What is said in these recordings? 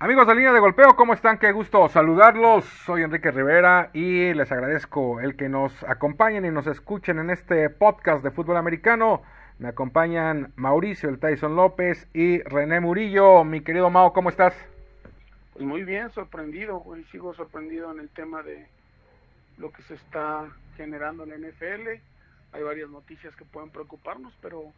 Amigos de línea de golpeo, ¿cómo están? Qué gusto saludarlos. Soy Enrique Rivera y les agradezco el que nos acompañen y nos escuchen en este podcast de fútbol americano. Me acompañan Mauricio el Tyson López y René Murillo. Mi querido Mao, ¿cómo estás? Pues muy bien, sorprendido, güey. Sigo sorprendido en el tema de lo que se está generando en la NFL. Hay varias noticias que pueden preocuparnos, pero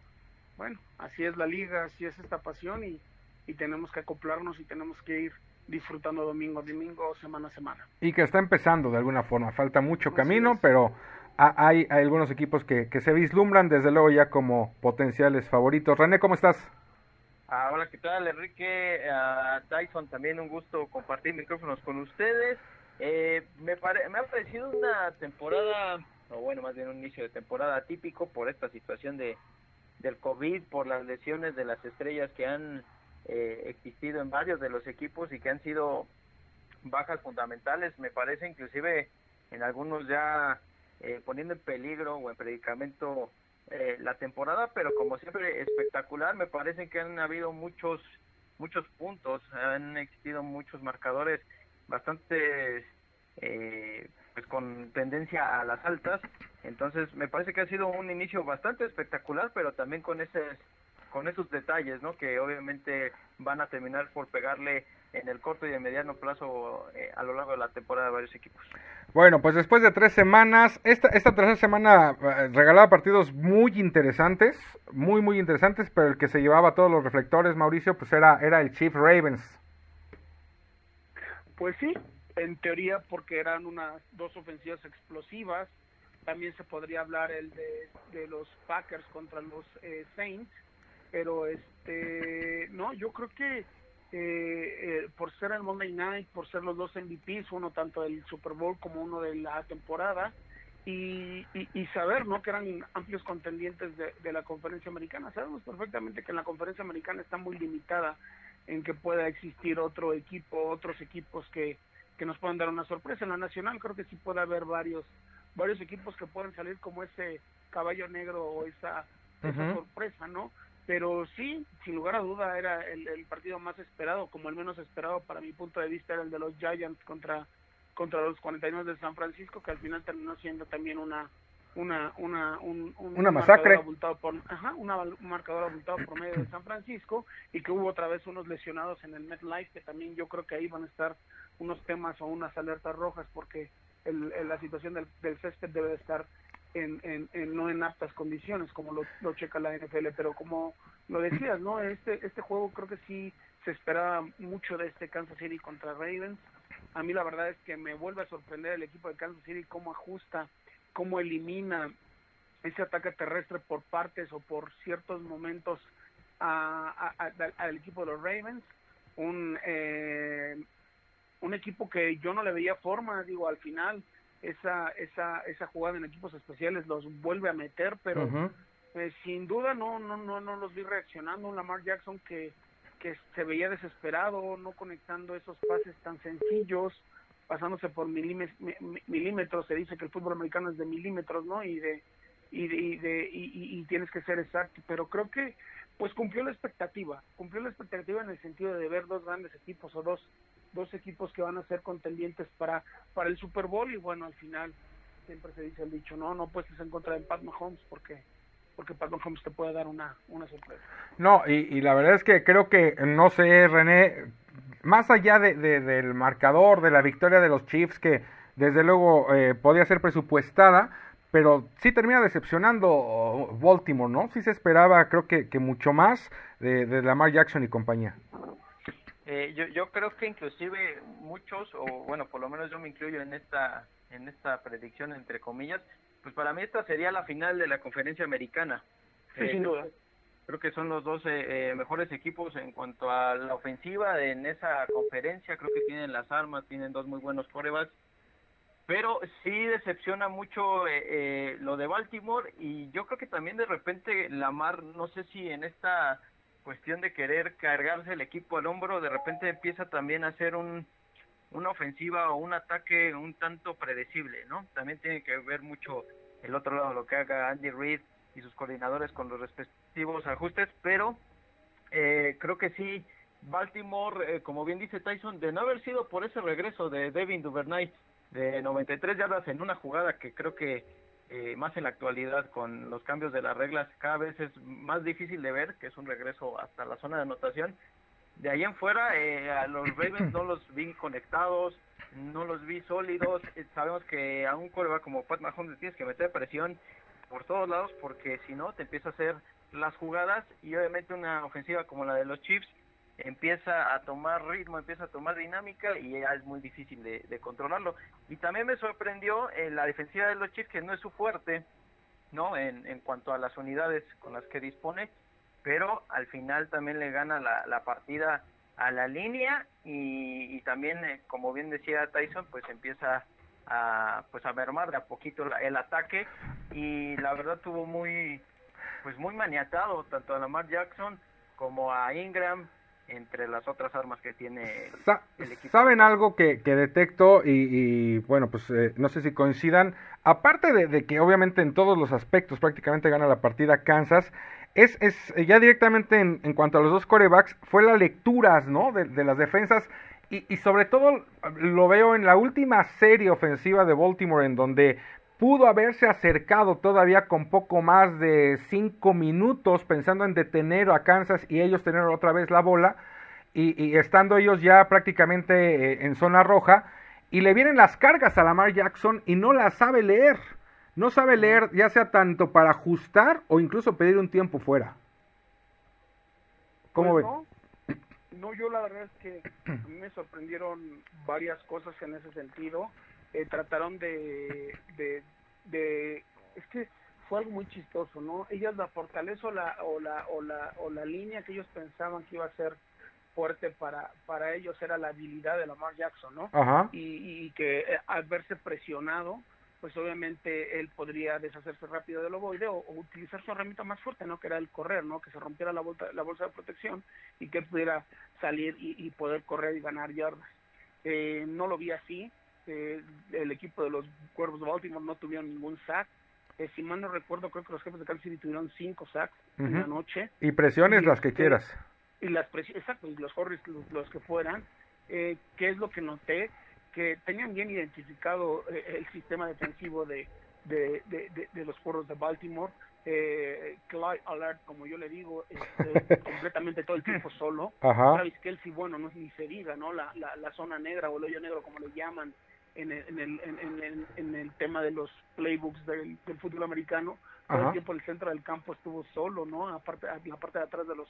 bueno, así es la liga, así es esta pasión y y tenemos que acoplarnos y tenemos que ir disfrutando domingo a domingo, semana a semana. Y que está empezando de alguna forma, falta mucho camino, pero hay, algunos equipos que, se vislumbran desde luego ya como potenciales favoritos. René, ¿cómo estás? Ah, hola, ¿qué tal? Enrique, uh, Tyson, también un gusto compartir micrófonos con ustedes. Eh, me, me ha parecido una temporada, o bueno, más bien un inicio de temporada típico por esta situación de del COVID, por las lesiones de las estrellas que han eh, existido en varios de los equipos y que han sido bajas fundamentales, me parece inclusive en algunos ya eh, poniendo en peligro o en predicamento eh, la temporada, pero como siempre espectacular, me parece que han habido muchos muchos puntos, han existido muchos marcadores bastante eh, pues con tendencia a las altas, entonces me parece que ha sido un inicio bastante espectacular, pero también con ese con esos detalles, ¿no? Que obviamente van a terminar por pegarle en el corto y el mediano plazo eh, a lo largo de la temporada de varios equipos. Bueno, pues después de tres semanas, esta, esta tercera semana eh, regalaba partidos muy interesantes, muy, muy interesantes, pero el que se llevaba todos los reflectores, Mauricio, pues era, era el Chief Ravens. Pues sí, en teoría porque eran unas dos ofensivas explosivas, también se podría hablar el de, de los Packers contra los eh, Saints, pero este no yo creo que eh, eh, por ser el Monday Night por ser los dos MVPs uno tanto del Super Bowl como uno de la temporada y, y, saber no que eran amplios contendientes de, de, la conferencia americana. Sabemos perfectamente que en la conferencia americana está muy limitada en que pueda existir otro equipo otros equipos que que nos puedan dar una sorpresa. En la nacional creo que sí puede haber varios varios equipos que pueden salir como ese caballo negro o esa, esa sorpresa no pero sí, sin lugar a duda era el, el, partido más esperado, como el menos esperado para mi punto de vista era el de los Giants contra contra los 49 de San Francisco, que al final terminó siendo también una una una un, una masacre. por, ajá, una, un marcador abultado por medio de San Francisco y que hubo otra vez unos lesionados en el MetLife que también yo creo que ahí van a estar unos temas o unas alertas rojas porque el, la situación del, del césped debe de estar en, en, no en aptas condiciones como lo, checa la NFL, pero como lo decías, ¿no? Este, este juego creo que sí se esperaba mucho de este Kansas City contra Ravens. A mí la verdad es que me vuelve a sorprender el equipo de Kansas City cómo ajusta, cómo elimina ese ataque terrestre por partes o por ciertos momentos al equipo de los Ravens. Un, eh, un equipo que yo no le veía forma, digo, al final esa, esa, esa jugada en equipos especiales los vuelve a meter, pero eh, sin duda no, no, no, no los vi reaccionando. Un Lamar Jackson que, que se veía desesperado, no conectando esos pases tan sencillos, pasándose por milímetros, se dice que el fútbol americano es de milímetros, ¿no? Y de, y de, de y, y tienes que ser exacto, pero creo que pues cumplió la expectativa, cumplió la expectativa en el sentido de ver dos grandes equipos o dos dos equipos que van a ser contendientes para, para el Super Bowl y bueno, al final siempre se dice el dicho, no, no puedes en contra de Pat Mahomes porque porque Pat Mahomes te puede dar una, una sorpresa. No, y, la verdad es que creo que, no sé, René, más allá de, del marcador, de la victoria de los Chiefs, que desde luego eh, podía ser presupuestada, pero sí termina decepcionando Baltimore, ¿no? Sí se esperaba, creo que, que mucho más de, de Lamar Jackson y compañía. Eh, yo, yo creo que inclusive muchos, o bueno, por lo menos yo me incluyo en esta, en esta predicción, entre comillas, pues para mí esta sería la final de la conferencia americana. Sí, sin duda. Creo que son los dos eh, mejores equipos en cuanto a la ofensiva en esa conferencia. Creo que tienen las armas, tienen dos muy buenos corebacks. Pero sí decepciona mucho eh, eh, lo de Baltimore y yo creo que también de repente Lamar, no sé si en esta cuestión de querer cargarse el equipo al hombro, de repente empieza también a ser un, una ofensiva o un ataque un tanto predecible, ¿no? También tiene que ver mucho el otro lado, lo que haga Andy Reid y sus coordinadores con los respectivos ajustes, pero eh, creo que sí Baltimore, como bien dice Tyson, de no haber sido por ese regreso de Devin Duvernay de 93 yardas en una jugada que creo que eh, más en la actualidad con los cambios de las reglas cada vez es más difícil de ver, que es un regreso hasta la zona de anotación. De ahí en fuera, eh, a los Ravens no los vi conectados, no los vi sólidos. Eh, sabemos que a un coreback como Pat Mahomes tienes que meter presión por todos lados porque si no te empieza a hacer las jugadas y obviamente una ofensiva como la de los Chiefs empieza a tomar ritmo, empieza a tomar dinámica y ya es muy difícil de, controlarlo. Y también me sorprendió en la defensiva de los Chiefs, que no es su fuerte, ¿no? En, en cuanto a las unidades con las que dispone, pero al final también le gana la, la partida a la línea y, también, eh, como bien decía Tyson, pues empieza a, pues a mermar de a poquito el ataque y la verdad tuvo muy, pues muy maniatado tanto a Lamar Jackson como a Ingram entre las otras armas que tiene el, equipo. ¿Saben algo que, que detecto y, bueno, pues eh, no sé si coincidan? Aparte de, que obviamente en todos los aspectos prácticamente gana la partida Kansas, es, es ya directamente en, en cuanto a los dos corebacks, fue las lecturas, ¿no? De, de las defensas y, y sobre todo lo veo en la última serie ofensiva de Baltimore en donde pudo haberse acercado todavía con poco más de cinco minutos pensando en detener a Kansas y ellos tener otra vez la bola y, estando ellos ya prácticamente eh, en zona roja y le vienen las cargas a Lamar Jackson y no la sabe leer. No sabe leer ya sea tanto para ajustar o incluso pedir un tiempo fuera. ¿Cómo pues ven? No, yo la verdad es que a mí me sorprendieron varias cosas en ese sentido. Eh, trataron de, de, es que fue algo muy chistoso, ¿no? Ellos la fortaleza o la, o la, o la, o la línea que ellos pensaban que iba a ser fuerte para, para ellos era la habilidad de Lamar Jackson, ¿no? Y, y que eh, al verse presionado, pues obviamente él podría deshacerse rápido del ovoide o, utilizar su herramienta más fuerte, ¿no? Que era el correr, ¿no? Que se rompiera la bolsa, la bolsa de protección y que él pudiera salir y, y poder correr y ganar yardas. Eh, no lo vi así, eh, el equipo de los Cuervos de Baltimore no tuvieron ningún sack. Eh, si mal no recuerdo, creo que los jefes de Kansas City tuvieron cinco sacks en la noche. Y presiones las que este, quieras. Y las presiones, exacto, y los horrors, los, que fueran. Eh, ¿Qué es lo que noté? Que tenían bien identificado eh, el sistema defensivo de, de, de, de, los Cuervos de Baltimore. Eh, Clyde Alert, como yo le digo, este, completamente todo el tiempo solo. Ajá. Travis Kelsey, bueno, no es ni se diga, ¿no? La, la, la zona negra o el hoyo negro, como le llaman, en el, en el, en, el, en el tema de los playbooks del, del fútbol americano. Todo el tiempo el centro del campo estuvo solo, ¿no? Aparte, la parte de atrás de los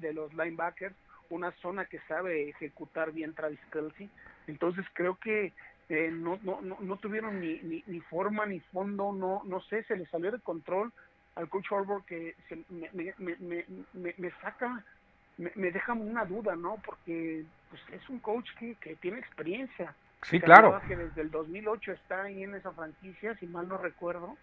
de los linebackers, una zona que sabe ejecutar bien Travis Kelsey. Entonces creo que eh, no, no, no, no, tuvieron ni, ni, ni, forma ni fondo, no, no sé, se le salió de control al coach Harbour que se, me, me, me, me, me saca, me, me deja una duda, ¿no? Porque pues, es un coach que, que tiene experiencia, Sí, claro. Que desde el 2008 está ahí en esa franquicia, si mal no recuerdo.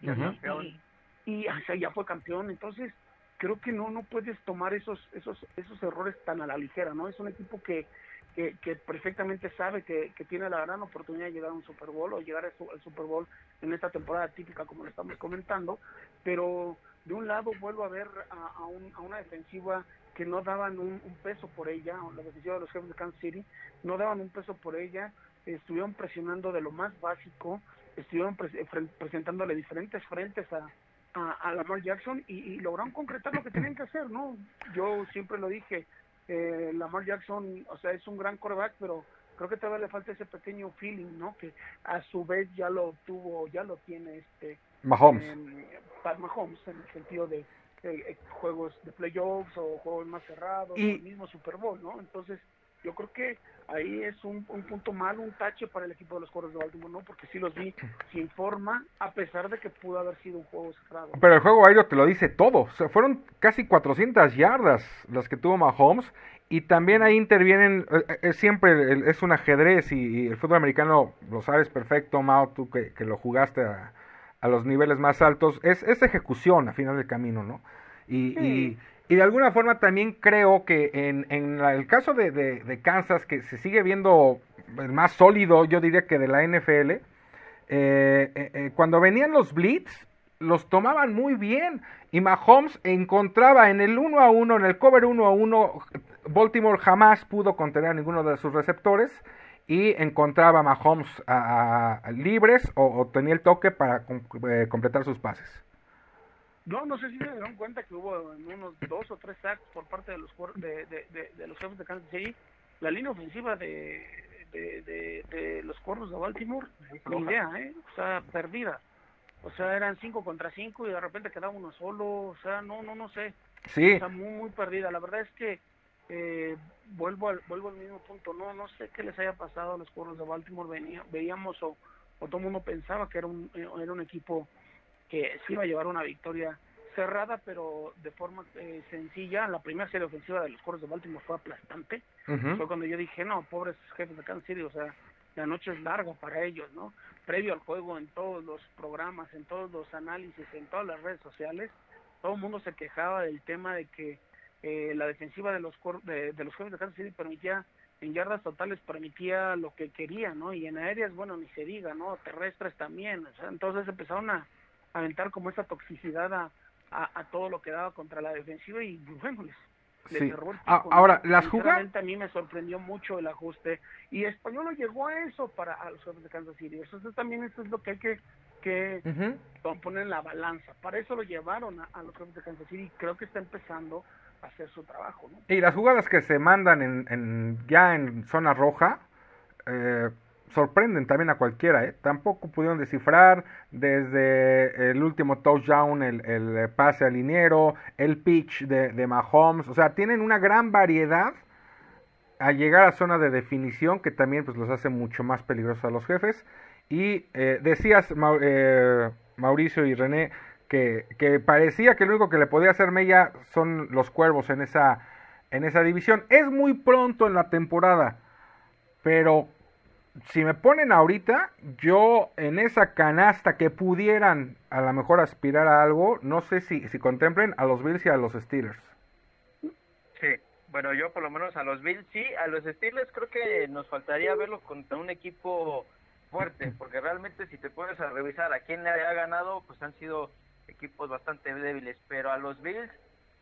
Y, y, ya fue campeón. Entonces, creo que no no puedes tomar esos esos esos errores tan a la ligera, ¿no? Es un equipo que que, que perfectamente sabe que, que tiene la gran oportunidad de llegar a un Super Bowl o llegar al Super Bowl en esta temporada típica como lo estamos comentando, pero de un lado vuelvo a ver a, a, un, a una defensiva que no daban un, peso por ella, la defensiva de los jefes de Kansas City, no daban un peso por ella, estuvieron presionando de lo más básico, estuvieron presentándole diferentes frentes a, a, Lamar Jackson y, lograron concretar lo que tenían que hacer, ¿no? Yo siempre lo dije, eh, Lamar Jackson, o sea, es un gran coreback, pero creo que todavía le falta ese pequeño feeling, ¿no? Que a su vez ya lo tuvo, ya lo tiene este Mahomes. Pat Mahomes en el sentido de eh, juegos de playoffs o juegos más cerrados, y... el mismo Super Bowl, ¿no? Entonces, yo creo que ahí es un, punto malo, un tache para el equipo de los Coros de Baltimore, ¿no? Porque sí los vi sin forma, a pesar de que pudo haber sido un juego cerrado. Pero el juego aéreo te lo dice todo. O sea, fueron casi 400 yardas las que tuvo Mahomes. Y también ahí intervienen, eh, eh, es siempre, es un ajedrez y, el fútbol americano lo sabes perfecto, Mao, tú que, que lo jugaste a, a los niveles más altos, es, es ejecución a final del camino, ¿no? Y, y, de alguna forma también creo que en, en el caso de, de, Kansas, que se sigue viendo el más sólido, yo diría que de la NFL, eh, eh, eh, cuando venían los blitz, los tomaban muy bien. Y Mahomes encontraba en el uno a uno, en el cover uno a uno, Baltimore jamás pudo contener a ninguno de sus receptores y encontraba a Mahomes a, libres o, tenía el toque para eh, completar sus pases. No, no sé si se dieron cuenta que hubo unos dos o tres sacks por parte de los de, de, los jefes de Kansas City. La línea ofensiva de, de, los cuernos de Baltimore, ni idea, ¿eh? O sea, perdida. O sea, eran cinco contra cinco y de repente quedaba uno solo. O sea, no, no, no sé. Sí. O sea, muy, muy perdida. La verdad es que eh, vuelvo al vuelvo al mismo punto no no sé qué les haya pasado a los cuernos de Baltimore venía, veíamos o, o todo el mundo pensaba que era un era un equipo que se iba a llevar una victoria cerrada pero de forma eh, sencilla la primera serie ofensiva de los cuernos de Baltimore fue aplastante fue cuando yo dije no pobres jefes de Kansas City o sea la noche es larga para ellos no previo al juego en todos los programas en todos los análisis en todas las redes sociales todo el mundo se quejaba del tema de que eh, la defensiva de los de, de los jóvenes de Kansas City permitía en yardas totales permitía lo que quería, ¿no? Y en aéreas, bueno, ni se diga, ¿no? Terrestres también, o sea, entonces empezaron a, aventar como esa toxicidad a, a, todo lo que daba contra la defensiva y bueno, les, sí. Ah, ahora, las jugadas... A mí me sorprendió mucho el ajuste y Español no llegó a eso para a los jóvenes de Kansas City, eso también esto es lo que hay que que poner en la balanza. Para eso lo llevaron a, a los jóvenes de Kansas City. Creo que está empezando hacer su trabajo. ¿no? Y las jugadas que se mandan en, en ya en zona roja eh, sorprenden también a cualquiera. ¿eh? Tampoco pudieron descifrar desde el último touchdown, el, el pase al liniero, el pitch de, de Mahomes. O sea, tienen una gran variedad a llegar a zona de definición que también pues los hace mucho más peligrosos a los jefes. Y eh, decías, eh, Mauricio y René, que, parecía que lo único que le podía hacer Mella son los cuervos en esa, en esa división. Es muy pronto en la temporada, pero si me ponen ahorita, yo en esa canasta que pudieran a lo mejor aspirar a algo, no sé si, si contemplen a los Bills y a los Steelers. Sí, bueno, yo por lo menos a los Bills sí, a los Steelers creo que nos faltaría verlos contra un equipo fuerte, porque realmente si te pones a revisar a quién le ha ganado, pues han sido equipos bastante débiles, pero a los Bills,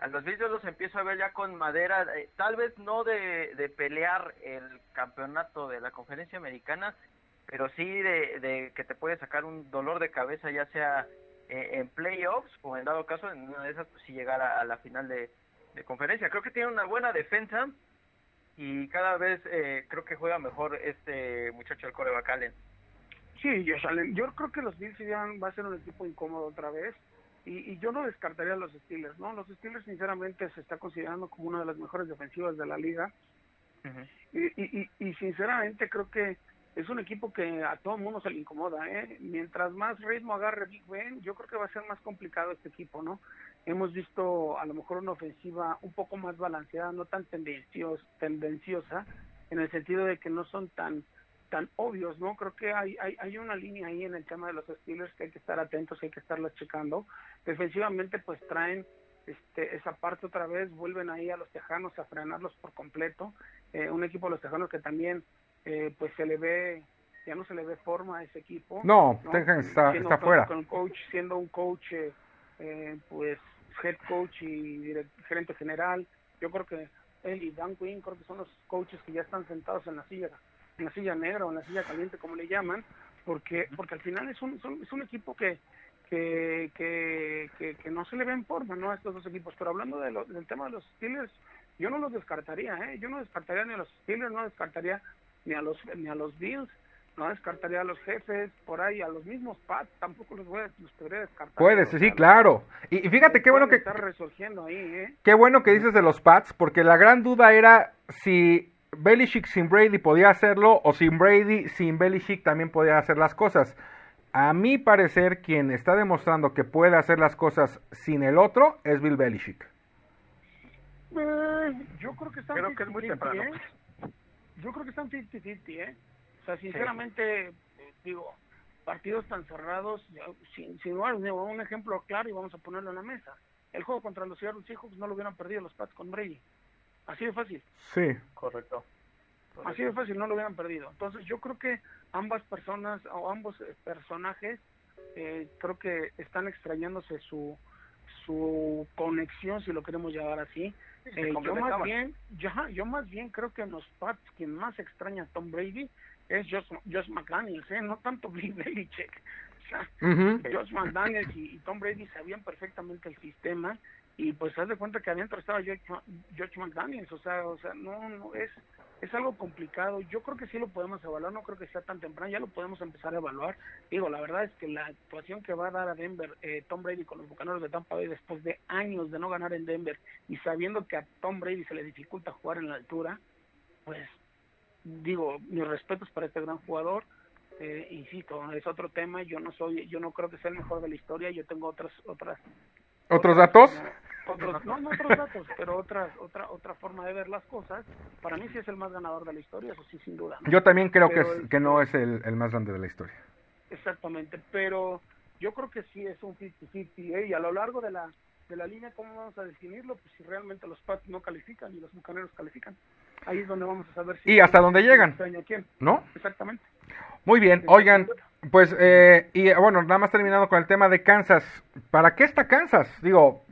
a los Bills yo los empiezo a ver ya con madera, eh, tal vez no de, pelear el campeonato de la conferencia americana, pero sí de, que te puede sacar un dolor de cabeza, ya sea eh, en playoffs o en dado caso en una de esas, pues sí llegar a, la final de, conferencia. Creo que tiene una buena defensa y cada vez eh, creo que juega mejor este muchacho del coreback Allen. Sí, yo, yo creo que los Bills va a ser un equipo incómodo otra vez. Y, yo no descartaría a los Steelers, ¿no? Los Steelers sinceramente se está considerando como una de las mejores defensivas de la liga. y, y, sinceramente creo que es un equipo que a todo el mundo se le incomoda, ¿eh? Mientras más ritmo agarre Big Ben, yo creo que va a ser más complicado este equipo, ¿no? Hemos visto a lo mejor una ofensiva un poco más balanceada, no tan tendencios, tendenciosa, en el sentido de que no son tan tan obvios, ¿no? Creo que hay, hay, hay una línea ahí en el tema de los Steelers que hay que estar atentos, hay que estarlas checando. Defensivamente, pues traen este, esa parte otra vez, vuelven ahí a los Tejanos a frenarlos por completo. Eh, un equipo de los Tejanos que también, eh, pues se le ve, ya no se le ve forma a ese equipo. No, ¿no? está, está fuera. Con coach, siendo un coach, eh, pues head coach y gerente general. Yo creo que él y Dan Quinn creo que son los coaches que ya están sentados en la silla la silla negra o en la silla caliente, como le llaman, porque porque al final es un, es un equipo que que, que, que, no se le ve en forma ¿no? a estos dos equipos. Pero hablando de del tema de los Steelers, yo no los descartaría, ¿eh? yo no descartaría ni a los Steelers, no descartaría ni a los ni a los Bills, no descartaría a los jefes, por ahí, a los mismos Pats, tampoco los, voy a, los podría descartar. Puedes, sí, claro. Y, fíjate qué bueno que... Está resurgiendo ahí, ¿eh? Qué bueno que dices de los Pats, porque la gran duda era si Belichick sin Brady podía hacerlo o sin Brady sin Belichick también podía hacer las cosas. A mi parecer, quien está demostrando que puede hacer las cosas sin el otro es Bill Belichick. Eh, yo creo que están creo que es muy temprano. ¿eh? Yo creo que están 50-50, ¿eh? O sea, sinceramente, digo, partidos tan cerrados, sin, sin un ejemplo claro y vamos a ponerlo en la mesa. El juego contra los Seattle Seahawks no lo hubieran perdido los Pats con Brady. Así de fácil. Sí. Correcto. Así de fácil, no lo hubieran perdido. Entonces yo creo que ambas personas o ambos eh, personajes eh, creo que están extrañándose su, su conexión, si lo queremos llamar así. Eh, yo más bien, ya, yo más bien creo que en los Pats quien más extraña a Tom Brady es Josh, Josh McDaniels, ¿eh? no tanto Bill Belichick. O sea, Josh McDaniels y, Tom Brady sabían perfectamente el sistema y pues haz de cuenta que adentro estaba George, George McDaniels, o sea, o sea, no, no es es algo complicado. Yo creo que sí lo podemos evaluar, no creo que sea tan temprano, ya lo podemos empezar a evaluar. Digo, la verdad es que la actuación que va a dar a Denver eh, Tom Brady con los Bucaneros de Tampa Bay después de años de no ganar en Denver y sabiendo que a Tom Brady se le dificulta jugar en la altura, pues digo, mis respetos para este gran jugador. Eh, insisto, es otro tema. Yo no soy, yo no creo que sea el mejor de la historia. Yo tengo otras, otras. ¿Otros datos? No, no otros datos, pero otra, otra, otra forma de ver las cosas. Para mí sí es el más ganador de la historia, eso sí, sin duda. Yo también creo que, es, que no es el, el, más grande de la historia. Exactamente, pero yo creo que sí es un 50-50, ¿eh? y a lo largo de la, de la línea, ¿cómo vamos a definirlo? Pues si realmente los Pats no califican y los Bucaneros califican. Ahí es donde vamos a saber si... ¿Y hasta dónde llegan? Quién. ¿No? Exactamente. Muy bien, oigan, pues, eh, y bueno, nada más terminando con el tema de Kansas. ¿Para qué está Kansas? Digo,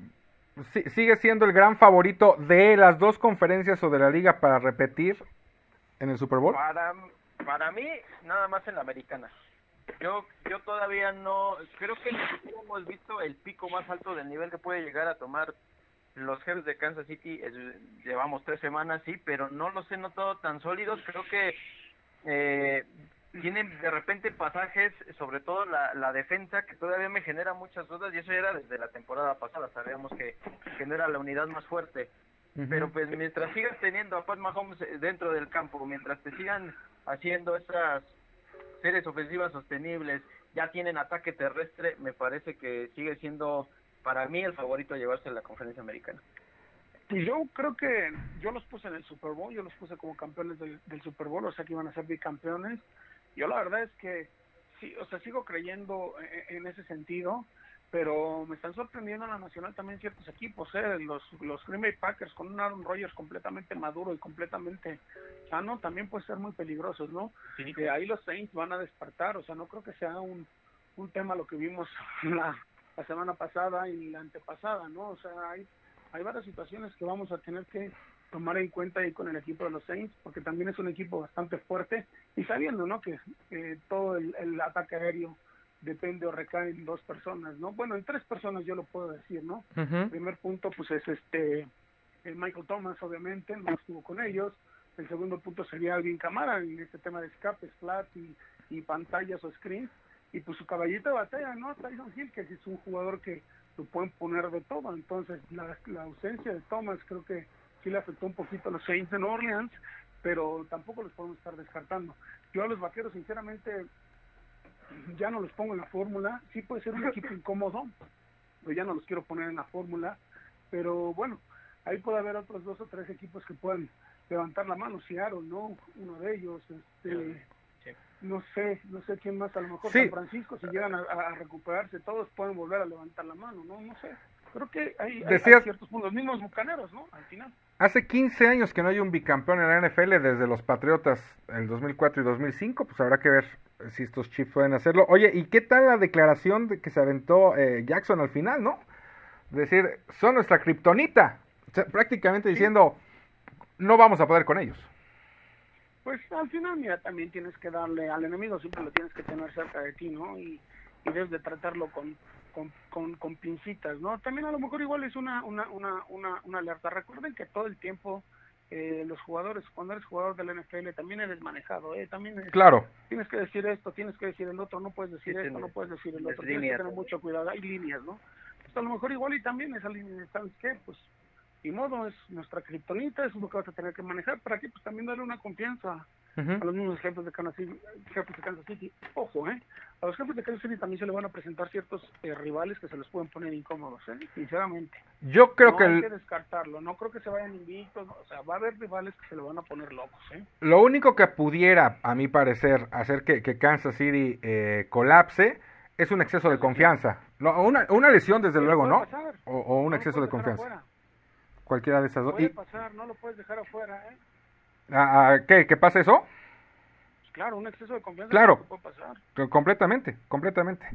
sigue siendo el gran favorito de las dos conferencias o de la liga para repetir en el Super Bowl? Para, para mí, nada más en la americana. Yo, yo todavía no, creo que hemos visto el pico más alto del nivel que puede llegar a tomar los jefes de Kansas City. llevamos tres semanas, sí, pero no los he notado tan sólidos. Creo que eh, tienen de repente pasajes, sobre todo la, la defensa, que todavía me genera muchas dudas y eso era desde la temporada pasada, sabíamos que, que no era la unidad más fuerte. Pero pues mientras sigas teniendo a Pat Mahomes dentro del campo, mientras te sigan haciendo esas series ofensivas sostenibles, ya tienen ataque terrestre, me parece que sigue siendo para mí el favorito a llevarse a la conferencia americana. Y yo creo que yo los puse en el Super Bowl, yo los puse como campeones del, del Super Bowl, o sea que iban a ser bicampeones. Yo la verdad es que sí, o sea, sigo creyendo e-, en, ese sentido, pero me están sorprendiendo en la nacional también ciertos equipos, ¿eh? los los Green Bay Packers con un Aaron Rodgers completamente maduro y completamente sano también puede ser muy peligrosos, ¿no? Que ahí los Saints van a despertar, o sea, no creo que sea un un tema lo que vimos la, la semana pasada y la antepasada, ¿no? O sea, hay hay varias situaciones que vamos a tener que tomar en cuenta ahí con el equipo de los Saints, porque también es un equipo bastante fuerte y sabiendo, ¿no? Que todo el, ataque aéreo depende o recae en dos personas, ¿no? Bueno, en tres personas yo lo puedo decir, ¿no? El primer punto, pues es este el Michael Thomas, obviamente, no estuvo con ellos. El segundo punto sería Alvin Camara en este tema de escapes, flat y, y pantallas o screens. Y pues su caballito de batalla, ¿no? Tyson Hill, que es un jugador que lo pueden poner de todo. Entonces, la, la ausencia de Thomas creo que sí le afectó un poquito a los Saints de New Orleans, pero tampoco los podemos estar descartando. Yo a los vaqueros, sinceramente, ya no los pongo en la fórmula. Sí puede ser un equipo incómodo, pero ya no los quiero poner en la fórmula. Pero bueno, ahí puede haber otros dos o tres equipos que puedan levantar la mano. Seattle, ¿no? Uno de ellos. Este, No sé, no sé quién más. A lo mejor San Francisco, si llegan a, a recuperarse, todos pueden volver a levantar la mano, ¿no? No sé creo que hay, ciertos puntos, los mismos bucaneros, ¿no? Al final. Hace 15 años que no hay un bicampeón en la NFL desde los Patriotas en 2004 y 2005, pues habrá que ver si estos Chiefs pueden hacerlo. Oye, ¿y qué tal la declaración de que se aventó eh, Jackson al final, no? Decir, son nuestra kriptonita, prácticamente diciendo, no vamos a poder con ellos. Pues al final, mira, también tienes que darle al enemigo, siempre lo tienes que tener cerca de ti, ¿no? Y, y debes de tratarlo con, con, con, pincitas, ¿no? También a lo mejor igual es una, una, una, una, una alerta. Recuerden que todo el tiempo eh, los jugadores, cuando eres jugador del NFL, también eres manejado, ¿eh? También claro. tienes que decir esto, tienes que decir el otro, no puedes decir esto, no puedes decir el otro. Tienes que tener mucho cuidado, hay líneas, ¿no? Pues a lo mejor igual y también esa línea, ¿sabes qué? Pues, y modo, es nuestra criptonita, eso es lo que vas a tener que manejar, para que pues también darle una confianza a los mismos jefes de Kansas City, jefes de Kansas City. Ojo, ¿eh? A los jefes de Kansas City también se le van a presentar ciertos eh, rivales que se los pueden poner incómodos, ¿eh? Sinceramente. Yo creo que... Hay que descartarlo, no creo que se vayan invictos, o sea, va a haber rivales que se le van a poner locos, ¿eh? Lo único que pudiera, a mi parecer, hacer que, que Kansas City eh, colapse es un exceso de confianza. No, una, una lesión, desde luego, ¿no? O, un exceso de confianza. Cualquiera de esas dos. Puede pasar, no lo puedes dejar afuera, ¿eh? ¿A, qué? ¿Qué pasa eso? Claro, un exceso de confianza claro, puede pasar. Completamente, completamente.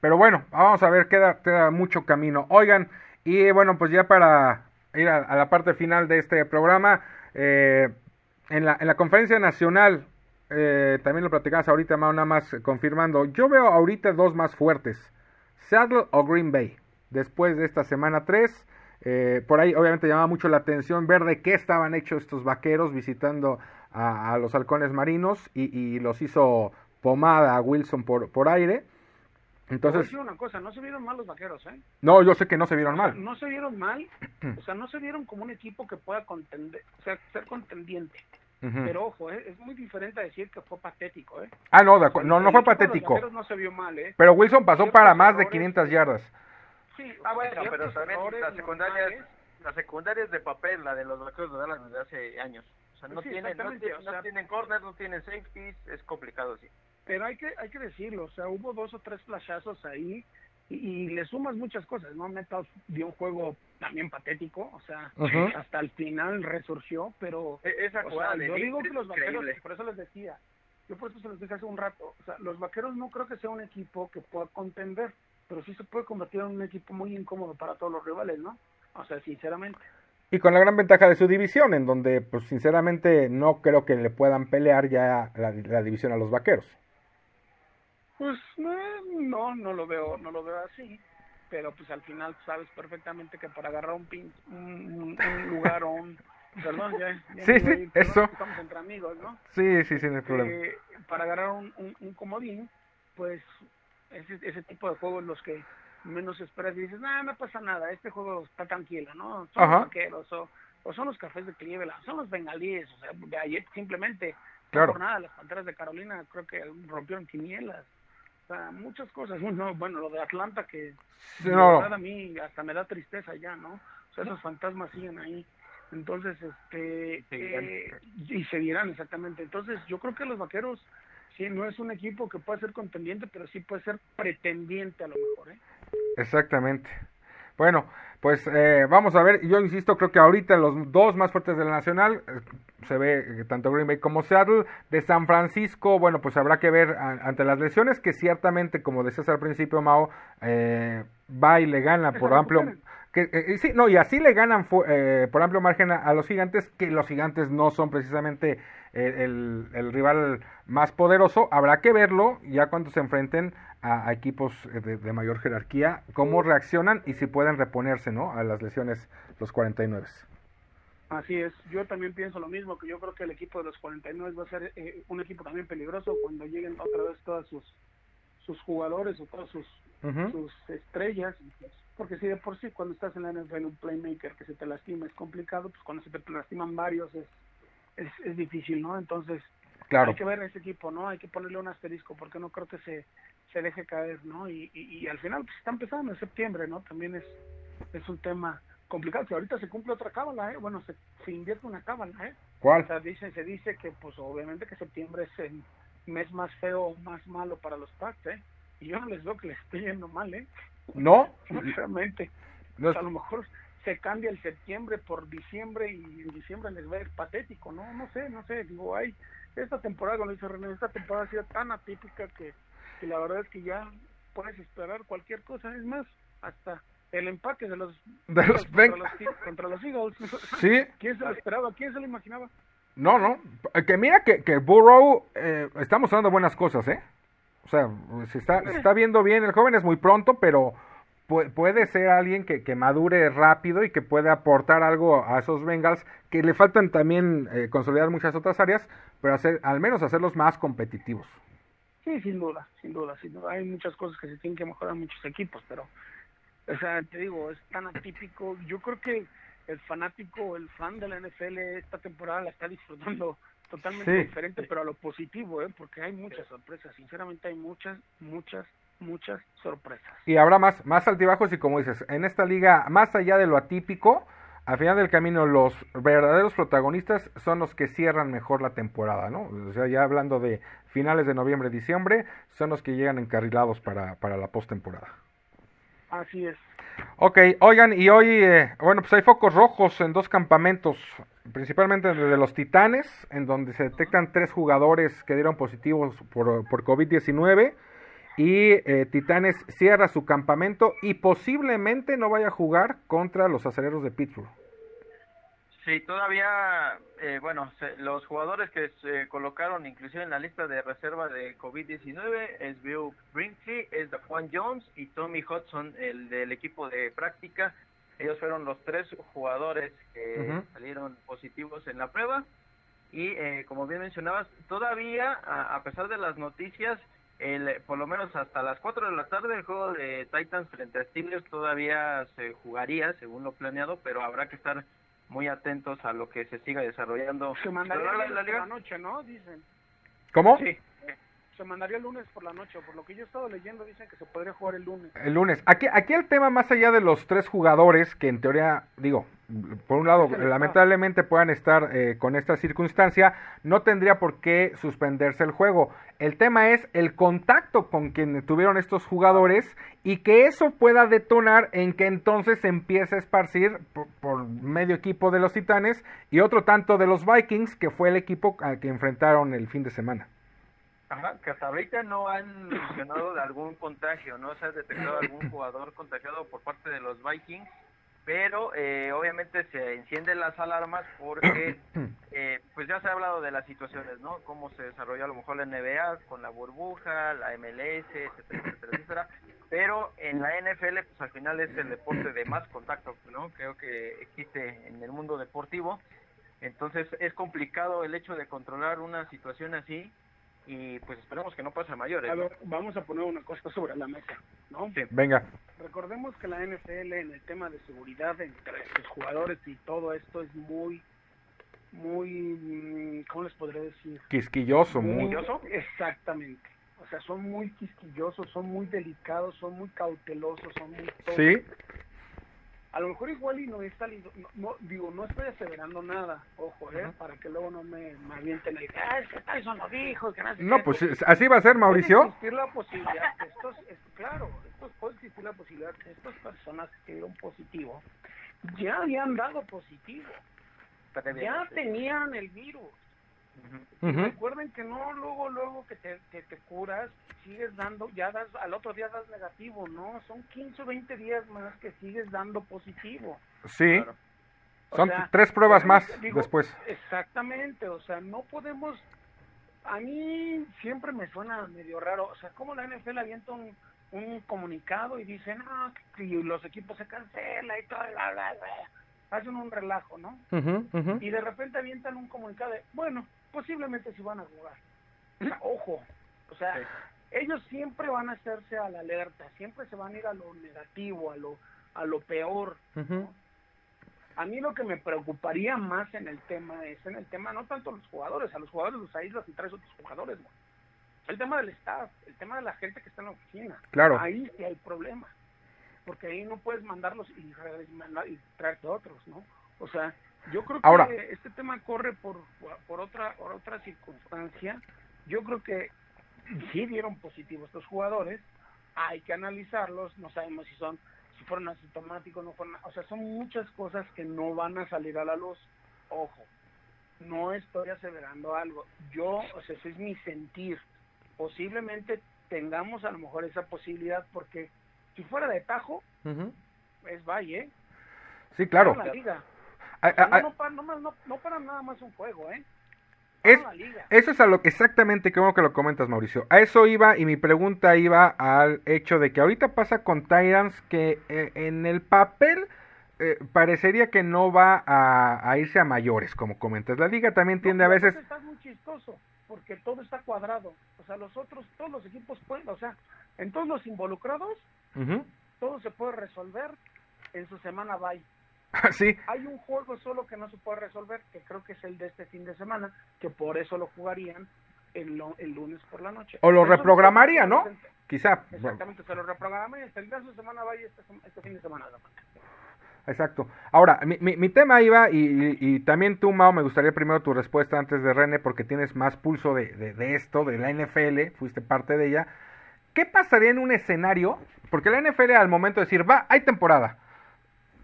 pero bueno, vamos a ver, queda, queda mucho camino. Oigan, y bueno, pues ya para ir a, la parte final de este programa, eh, en, la, en la conferencia nacional, eh, también lo platicamos ahorita, nada más confirmando, yo veo ahorita dos más fuertes, Seattle o Green Bay, después de esta semana 3. Eh, por ahí obviamente llamaba mucho la atención ver de qué estaban hechos estos vaqueros visitando a, los halcones marinos y, los hizo pomada a Wilson por, por aire. Entonces, una cosa, no se vieron mal los vaqueros, ¿eh? No, yo sé que no se vieron mal. No se vieron mal, o sea, no se vieron como un equipo que pueda contender, o sea, ser contendiente. Pero ojo, ¿eh? es muy diferente a decir que fue patético, ¿eh? Ah, no, no, no fue patético. no se vio mal, ¿eh? Pero Wilson pasó para más de 500 yardas. Sí, ah, bueno, pero también las secundarias, las secundarias de papel, la de los vaqueros de Dallas desde hace años. O sea, no, tienen, no, no tienen corners, no tienen safeties, es complicado, sí pero hay que hay que decirlo, o sea, hubo dos o tres flashazos ahí y, le sumas muchas cosas, ¿no? Metal dio un juego también patético, o sea, hasta el final resurgió, pero e, esa jugada yo digo que los vaqueros, por eso les decía, yo por eso se los dije hace un rato, o sea, los vaqueros no creo que sea un equipo que pueda contender, pero sí se puede convertir en un equipo muy incómodo para todos los rivales, ¿no? O sea, sinceramente. Y con la gran ventaja de su división, en donde, pues sinceramente, no creo que le puedan pelear ya la división a los vaqueros. Pues no, no lo veo, no lo veo así, pero pues al final sabes perfectamente que para agarrar un, pin, un, lugar o un Perdón, ya. sí, sí, eso. Estamos entre amigos, ¿no? Sí, sí, no hay problema. Eh, para agarrar un, un, comodín, pues ese, ese tipo de juegos los que menos esperas y dices, no, no pasa nada, este juego está tranquilo, ¿no? Son los vaqueros o, o, son los cafés de Cleveland, son los bengalíes, o sea, de ayer simplemente, claro. por nada, las panteras de Carolina creo que rompieron quinielas sea, muchas cosas. Bueno, bueno, lo de Atlanta que a mí hasta me da tristeza ya, ¿no? O sea, esos fantasmas siguen ahí. Entonces, este, eh, y seguirán exactamente. Entonces, yo creo que los vaqueros, sí, no es un equipo que pueda ser contendiente, pero sí puede ser pretendiente a lo mejor, ¿eh? Exactamente. Bueno, pues eh, vamos a ver, yo insisto, creo que ahorita los dos más fuertes de la Nacional, eh, se ve tanto Green Bay como Seattle, de San Francisco, bueno, pues habrá que ver ante las lesiones que ciertamente, como decías al principio, Mao, eh, va y le gana por amplio... Que, sí, no, y así le ganan por amplio margen a, los gigantes, que los gigantes no son precisamente el, el rival más poderoso, habrá que verlo ya cuando se enfrenten a, equipos eh, de, mayor jerarquía, cómo reaccionan y si pueden reponerse ¿no? a las lesiones los 49. Así es, yo también pienso lo mismo, que yo creo que el equipo de los 49 va a ser eh, un equipo también peligroso cuando lleguen otra vez todas sus sus jugadores o todas sus, sus estrellas, porque si de por sí cuando estás en la NFL un playmaker que se te lastima es complicado, pues cuando se te lastiman varios es, es, es difícil, ¿no? Entonces claro. hay que ver a ese equipo, ¿no? Hay que ponerle un asterisco porque no creo que se se deje caer, ¿no? Y, y, al final pues, está empezando en septiembre, ¿no? También es, es un tema complicado, que ahorita se cumple otra cábala, ¿eh? Bueno, se, se invierte una cábala, ¿eh? ¿Cuál? O sea, dice, se dice que, pues, obviamente que septiembre es el mes más feo, más malo para los Packs, ¿eh? Y yo no les veo que les esté yendo mal, ¿eh? ¿No? Sinceramente. No. a lo mejor se cambia el septiembre por diciembre y en diciembre les va a ir patético, ¿no? No sé, no sé, digo, hay esta temporada, cuando dice René, esta temporada ha sido tan atípica que y la verdad es que ya puedes esperar cualquier cosa, es más, hasta el empate de los de los contra, los, Eagles. Sí. ¿Quién se lo esperaba? ¿Quién se lo imaginaba? No, no. Que mira que, que Burrow eh, está mostrando buenas cosas, ¿eh? O sea, se está, se está viendo bien. El joven es muy pronto, pero puede ser alguien que, que madure rápido y que pueda aportar algo a esos Bengals, que le faltan también eh, consolidar muchas otras áreas, pero hacer, al menos hacerlos más competitivos. Sí, sin duda, sin duda, sin duda. Hay muchas cosas que se tienen que mejorar en muchos equipos, pero, o sea, te digo, es tan atípico. Yo creo que el fanático, el fan de la NFL esta temporada la está disfrutando totalmente diferente, pero a lo positivo, ¿eh? porque hay muchas sorpresas. Sinceramente, hay muchas, muchas, muchas sorpresas. Y habrá más, más altibajos y como dices, en esta liga, más allá de lo atípico, al final del camino los verdaderos protagonistas son los que cierran mejor la temporada, ¿no? O sea, ya hablando de finales de noviembre, diciembre, son los que llegan encarrilados para, para la postemporada. Así es. Ok, oigan, y hoy, eh, bueno, pues hay focos rojos en dos campamentos, principalmente de los Titanes, en donde se detectan tres jugadores que dieron positivos por, por COVID-19, y eh, Titanes cierra su campamento y posiblemente no vaya a jugar contra los aceleros de Pittsburgh. Sí, todavía, eh, bueno, los jugadores que se colocaron inclusive en la lista de reserva de COVID-19 es Bill Brinkley, es Juan Jones y Tommy Hudson, el del equipo de práctica. Ellos fueron los tres jugadores que salieron positivos en la prueba. Y eh, como bien mencionabas, todavía, a, pesar de las noticias, el, por lo menos hasta las 4 de la tarde el juego de Titans frente a Steelers todavía se jugaría según lo planeado, pero habrá que estar muy atentos a lo que se siga desarrollando. Se mandaría la, la, la, noche, ¿no? Dicen. ¿Cómo? Sí se mandaría el lunes por la noche. Por lo que yo he estado leyendo, dicen que se podría jugar el lunes. El lunes. Aquí, aquí el tema, más allá de los tres jugadores, que en teoría, digo, por un lado, lamentablemente puedan estar eh, con esta circunstancia, no tendría por qué suspenderse el juego. El tema es el contacto con quien tuvieron estos jugadores y que eso pueda detonar en que entonces se empiece a esparcir por, por medio equipo de los Titanes y otro tanto de los Vikings, que fue el equipo al que enfrentaron el fin de semana. Ajá, que hasta ahorita no han mencionado de algún contagio, no se ha detectado algún jugador contagiado por parte de los Vikings, pero eh, obviamente se encienden las alarmas porque eh, pues ya se ha hablado de las situaciones, ¿no? Cómo se desarrolló a lo mejor la NBA con la burbuja, la MLS, etcétera, etcétera, etcétera. Pero en la NFL, pues al final es el deporte de más contacto, ¿no? Creo que existe en el mundo deportivo. Entonces es complicado el hecho de controlar una situación así y pues esperemos que no pase a mayores. A ver, vamos a poner una cosa sobre la mesa, ¿no? Sí. Venga. Recordemos que la NFL en el tema de seguridad entre sus jugadores y todo esto es muy, muy, mm, ¿cómo les podré decir? Quisquilloso, muy. ¿Quisquilloso? Exactamente. O sea, son muy quisquillosos, son muy delicados, son muy cautelosos, son muy... Sí a lo mejor igual y no es salido, no, digo, no estoy aseverando nada, ojo, ¿eh? Para que luego no me, me avienten ahí, ah, es que Tyson lo dijo, que no, no pues así va a ser, Mauricio. Puede existir la posibilidad que estos, es, claro, estos, puede existir la posibilidad que estas personas que dieron positivo ya habían dado positivo, ya tenían el virus. Recuerden que no luego, luego que te, te curas, sigues dando, ya das, al otro día das negativo, no, son 15 o 20 días más que sigues dando positivo. Sí. Son tres pruebas más después. Exactamente, o sea, no podemos, a mí siempre me suena medio raro, o sea, como la NFL avienta un, un comunicado y dicen, ah, que los equipos se cancelan y todo, bla, bla, bla. hacen un relajo, ¿no? Y de repente avientan un comunicado de, bueno, posiblemente si van a jugar. ojo, o sea, ellos siempre van a hacerse a la alerta, siempre se van a ir a lo negativo, a lo, a lo peor. A mí lo que me preocuparía más en el tema es en el tema no tanto los jugadores, a los jugadores los aíslas y traes otros jugadores. El tema del staff, el tema de la gente que está en la oficina. Claro. Ahí sí hay problema. Porque ahí no puedes mandarlos y, y traerte otros, ¿no? O sea, yo creo que este tema corre por, por otra por otra circunstancia. Yo creo que sí dieron positivos estos jugadores, hay que analizarlos, no sabemos si son si fueron asintomáticos, no fueron, o sea, son muchas cosas que no van a salir a la luz. Ojo, no estoy aseverando algo. Yo, o sea, ese es mi sentir. Posiblemente tengamos a lo mejor esa posibilidad porque si fuera de tajo, es valle. Sí, claro. La liga. No, para, no, para nada más un juego, ¿eh? eso es a lo que exactamente como que lo comentas, Mauricio. A eso iba y mi pregunta iba al hecho de que ahorita pasa con Tyrants que eh, en el papel eh, parecería que no va a, irse a mayores, como comentas. La liga también tiende a veces... Está muy chistoso porque todo está cuadrado. O sea, los otros, todos los equipos pueden, o sea, en todos los involucrados, todo se puede resolver en su semana bye. sí. Hay un juego solo que no se puede resolver, que creo que es el de este fin de semana, que por eso lo jugarían el, el lunes por la noche. O lo reprogramaría, ¿no? Quizá. Exactamente, se lo reprogramaría. El de semana vaya este, este, fin de semana. Exacto. Ahora, mi, mi, tema iba, y, y, también tú, Mao, me gustaría primero tu respuesta antes de René, porque tienes más pulso de, de, de, esto, de la NFL, fuiste parte de ella. ¿Qué pasaría en un escenario? Porque la NFL al momento de decir, va, hay temporada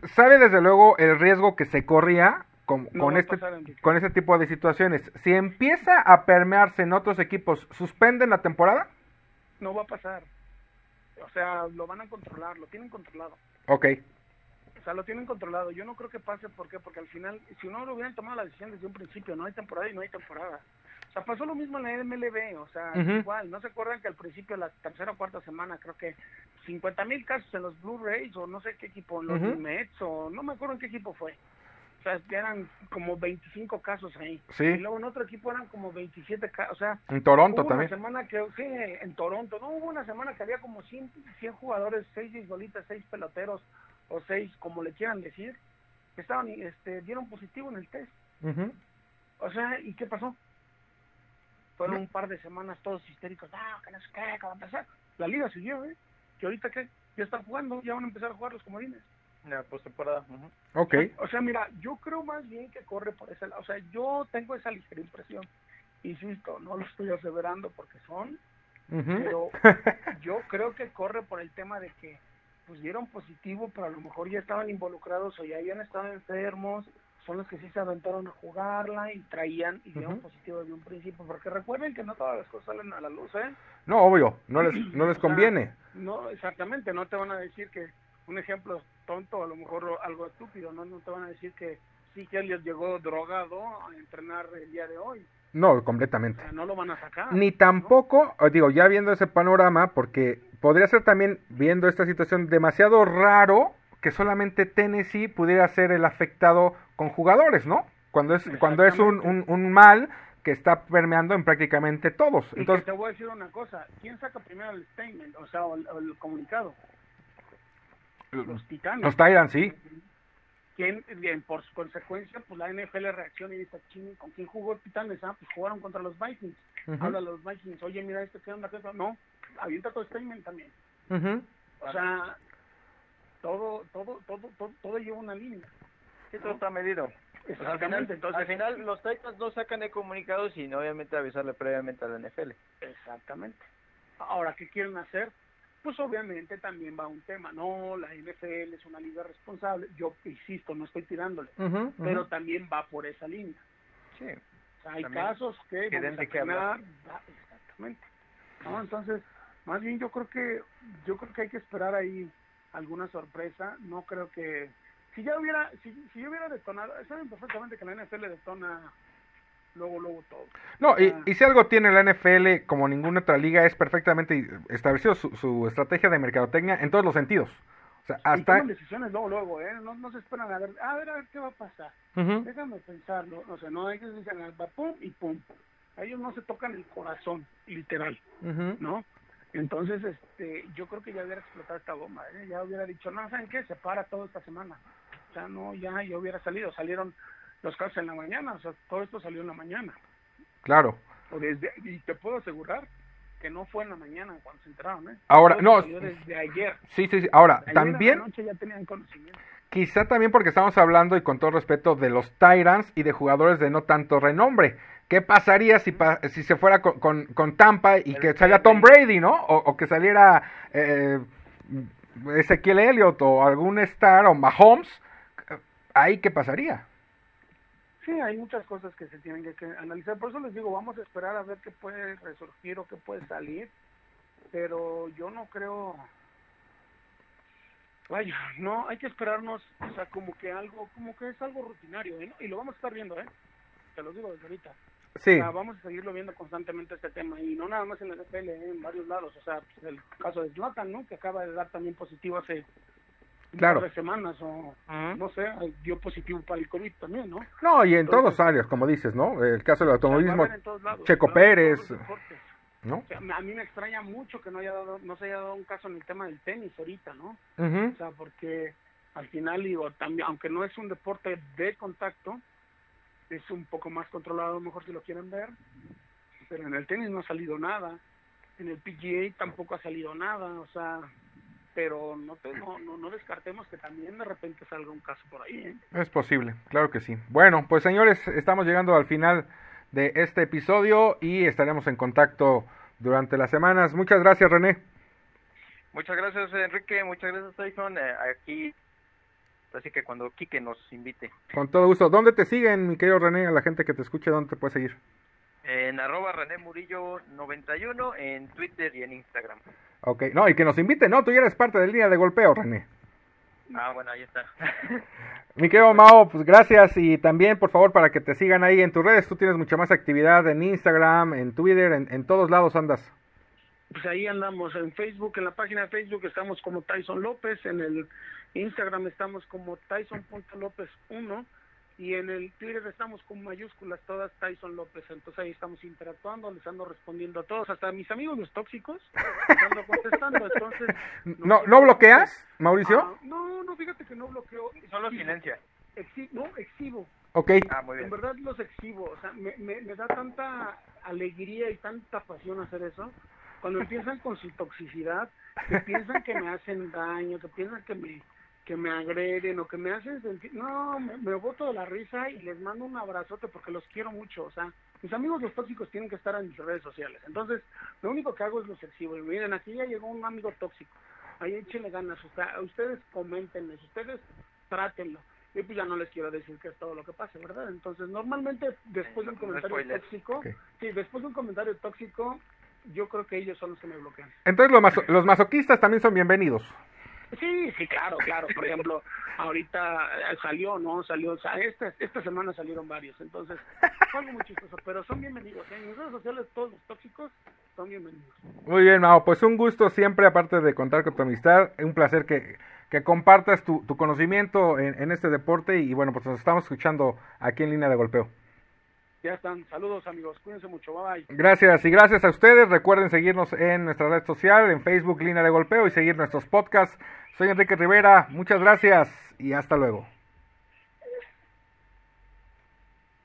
sabe desde luego el riesgo que se corría con, con este, con este tipo de situaciones. Si empieza a permearse en otros equipos, ¿suspenden la temporada? No va a pasar. O sea, lo van a controlar, lo tienen controlado. Ok. O sea, lo tienen controlado. Yo no creo que pase, ¿por qué? Porque al final, si no lo hubieran tomado la decisión desde un principio, no hay temporada y no hay temporada. O sea, pasó lo mismo en la MLB, o sea, igual, ¿no se acuerdan que al principio, la tercera o cuarta semana, creo que 50 mil casos en los Blu-rays, o no sé qué equipo, en los Ujú. Mets, o no me acuerdo en qué equipo fue. O sea, eran como 25 casos ahí. Sí. Y luego en otro equipo eran como 27 casos, o sea, En Toronto Hubo también. Una semana que, sí, en Toronto, no hubo una semana que había como 100, 100 jugadores, 6 beisbolistas, 6 peloteros, o 6, como le quieran decir, que estaban, este, dieron positivo en el test. Ujú. O sea, ¿y qué pasó? Fueron un par de semanas todos histéricos, ah, que no sé qué, qué va a pasar. La liga siguió, ¿eh? Que ahorita, ¿qué? Ya están jugando, ya van a empezar a jugar los comodines. La postemporada. ujú. Ok. O sea, mira, yo creo más bien que corre por ese lado. O sea, yo tengo esa ligera impresión. Insisto, no lo estoy aseverando porque son, pero yo creo que corre por el tema de que pues dieron positivo, pero a lo mejor ya estaban involucrados o ya habían estado enfermos, son los que sí se aventaron a jugarla y traían y dieron Ujú. positivo desde un principio, porque recuerden que no todas las cosas salen a la luz, ¿eh? No, obvio, no les, no les O sea, conviene. No, exactamente, no te van a decir que un ejemplo tonto, a lo mejor algo estúpido, no, no te van a decir que sí que Elliot llegó drogado a entrenar el día de hoy, No, o completamente. sea, no lo van a sacar. Ni ¿no? tampoco, eh, digo, ya viendo ese panorama, porque podría ser también, viendo esta situación, demasiado raro que solamente Tennessee pudiera ser el afectado con jugadores, ¿no? Cuando es, cuando es un, un, un mal que está permeando en prácticamente todos. Y que Entonces, te voy a decir una cosa, ¿quién saca primero el statement, o sea, el, el comunicado? Los Titanes. los Tyrants, sí. ¿Quién, bien, por su consecuencia, pues la NFL reacciona y dice, "Chin, ¿con quién jugó Titanes? Ah, pues jugaron contra los Vikings. Ujú, Habla a los Vikings, oye, mira esto, ¿qué onda? No, avienta todo statement también. ujú. O sea, todo, todo, todo, todo, todo lleva una línea. Sí, todo está medido. Pues al, final, Exactamente, entonces, al final los Titans no sacan de comunicados sin obviamente avisarle previamente a la NFL. Exactamente. Ahora, ¿qué quieren hacer? Pues obviamente también va un tema. No, la NFL es una liga responsable. Yo insisto, no estoy tirándole, pero también va por esa línea. Sí. O sea, hay También casos que, vamos a frenar, va- exactamente. No, entonces, más bien yo creo que yo creo que hay que esperar ahí alguna sorpresa. No creo que si ya hubiera si, si yo hubiera detonado, saben perfectamente que la NFL detona luego luego todo. No, y, Ah. y si algo tiene la NFL como ninguna otra liga es perfectamente establecido su, su estrategia de mercadotecnia en todos los sentidos. O sea, Y hasta... toman decisiones luego luego, ¿eh? No, no se esperan a ver, a ver, a ver qué va a pasar. Déjame pensarlo, o sea, no ellos dicen va pum y pum. Ellos no se tocan el corazón, literal. ¿no? Entonces, este, yo creo que ya hubiera explotado esta bomba, ¿eh? ya hubiera dicho, no, ¿saben qué? Se para todo esta semana. O sea, no, ya, ya hubiera salido, salieron los casos en la mañana, o sea, todo esto salió en la mañana. Claro. O desde, y te puedo asegurar que no fue en la mañana cuando se enteraron, ¿eh? Ahora, Todo no, salió desde ayer. Sí, sí, sí. Ahora, Ayer en la también, noche ya tenían conocimiento. quizá también porque estamos hablando, y con todo respeto, de los Tyrants y de jugadores de no tanto renombre. ¿Qué pasaría si, pa- si se fuera con, con, con Tampa y que saliera Tom Brady. ¿no? O, o que saliera eh, Ezequiel Elliott o algún Star o Mahomes. ¿Ahí qué pasaría? Sí, hay muchas cosas que se tienen que, que analizar. Por eso les digo, vamos a esperar a ver qué puede resurgir o qué puede salir. Pero yo no creo. Vaya, no, hay que esperarnos, o sea, como que algo, como que es algo rutinario, ¿eh? Y lo vamos a estar viendo, ¿eh? Te lo digo desde ahorita. Sí, O sea, vamos a seguirlo viendo constantemente este tema y no nada más en la NFL, ¿eh? en varios lados. O sea, pues, el caso de Zlatan, ¿no? Que acaba de dar también positivo hace un Claro. par de semanas o no sé, dio positivo para el COVID también, ¿no? no, y en Entonces- todos áreas, como dices, ¿no? El caso del automovilismo, lados, Checo Pérez. ¿no? O sea, a mí me extraña mucho que no haya dado, no se haya dado un caso en el tema del tenis ahorita, ¿no? Ujú. O sea, porque al final digo, también, aunque no es un deporte de contacto, es un poco más controlado, a lo mejor si lo quieren ver, pero en el tenis no ha salido nada, en el PGA tampoco ha salido nada, o sea, pero no, te- no, no, no descartemos que también de repente salga un caso por ahí, ¿eh? Es posible, claro que sí. Bueno, pues señores, estamos llegando al final de este episodio y estaremos en contacto durante las semanas. Muchas gracias, René. Muchas gracias Enrique, muchas gracias Tyson. Eh, aquí, así que cuando Quique nos invite. Con todo gusto. ¿Dónde te siguen, mi querido René? A la gente que te escuche, ¿dónde te puede seguir? En arroba René Murillo 91 en Twitter y en Instagram. Ok, no, y que nos invite, ¿no? Tú ya eres parte de línea de golpeo, René. Ah, bueno, ahí está. Mi querido Mao, pues gracias y también por favor para que te sigan ahí en tus redes, tú tienes mucha más actividad en Instagram, en Twitter, en, en todos lados andas. Pues ahí andamos en Facebook, en la página de Facebook estamos como Tyson López, en el Instagram estamos como Tyson.lópez1 y en el Twitter estamos con mayúsculas todas Tyson López, entonces ahí estamos interactuando, les ando respondiendo a todos, hasta a mis amigos los tóxicos, les ando contestando, entonces... ¿No, ¿no bloqueas, Mauricio? Ah, no, no, fíjate que no bloqueo. Solo silencia. Exi no, exhibo. Ok. Ah, muy bien. En verdad los exhibo, o sea, me, me, me da tanta alegría y tanta pasión hacer eso. Cuando empiezan con su toxicidad, que piensan que me hacen daño, que piensan que me que me agreden o que me hacen sentir, no, me, me boto de la risa y les mando un abrazote porque los quiero mucho, o sea, mis amigos los tóxicos tienen que estar en mis redes sociales, entonces lo único que hago es los exhibo y miren, aquí ya llegó un amigo tóxico, ahí échenle ganas, o sea, ustedes comentenles, ustedes trátenlo, y pues ya no les quiero decir que es todo lo que pase, ¿verdad? Entonces, normalmente después de un comentario tóxico, sí, después de un comentario tóxico, yo creo que ellos son los que me bloquean. Entonces los, maso- los masoquistas también son bienvenidos. Sí, sí, claro, claro. Por ejemplo, ahorita eh, salió, ¿no? Salió, o sea, esta, esta semana salieron varios. Entonces, fue algo muy chistoso, pero son bienvenidos. En redes sociales todos los tóxicos son bienvenidos. Muy bien, Mao, pues un gusto siempre, aparte de contar con tu amistad, un placer que, que compartas tu, tu conocimiento en, en este deporte y bueno, pues nos estamos escuchando aquí en línea de golpeo. Ya están. Saludos, amigos. Cuídense mucho. Bye bye. Gracias y gracias a ustedes. Recuerden seguirnos en nuestra red social, en Facebook Línea de Golpeo y seguir nuestros podcasts. Soy Enrique Rivera. Muchas gracias y hasta luego.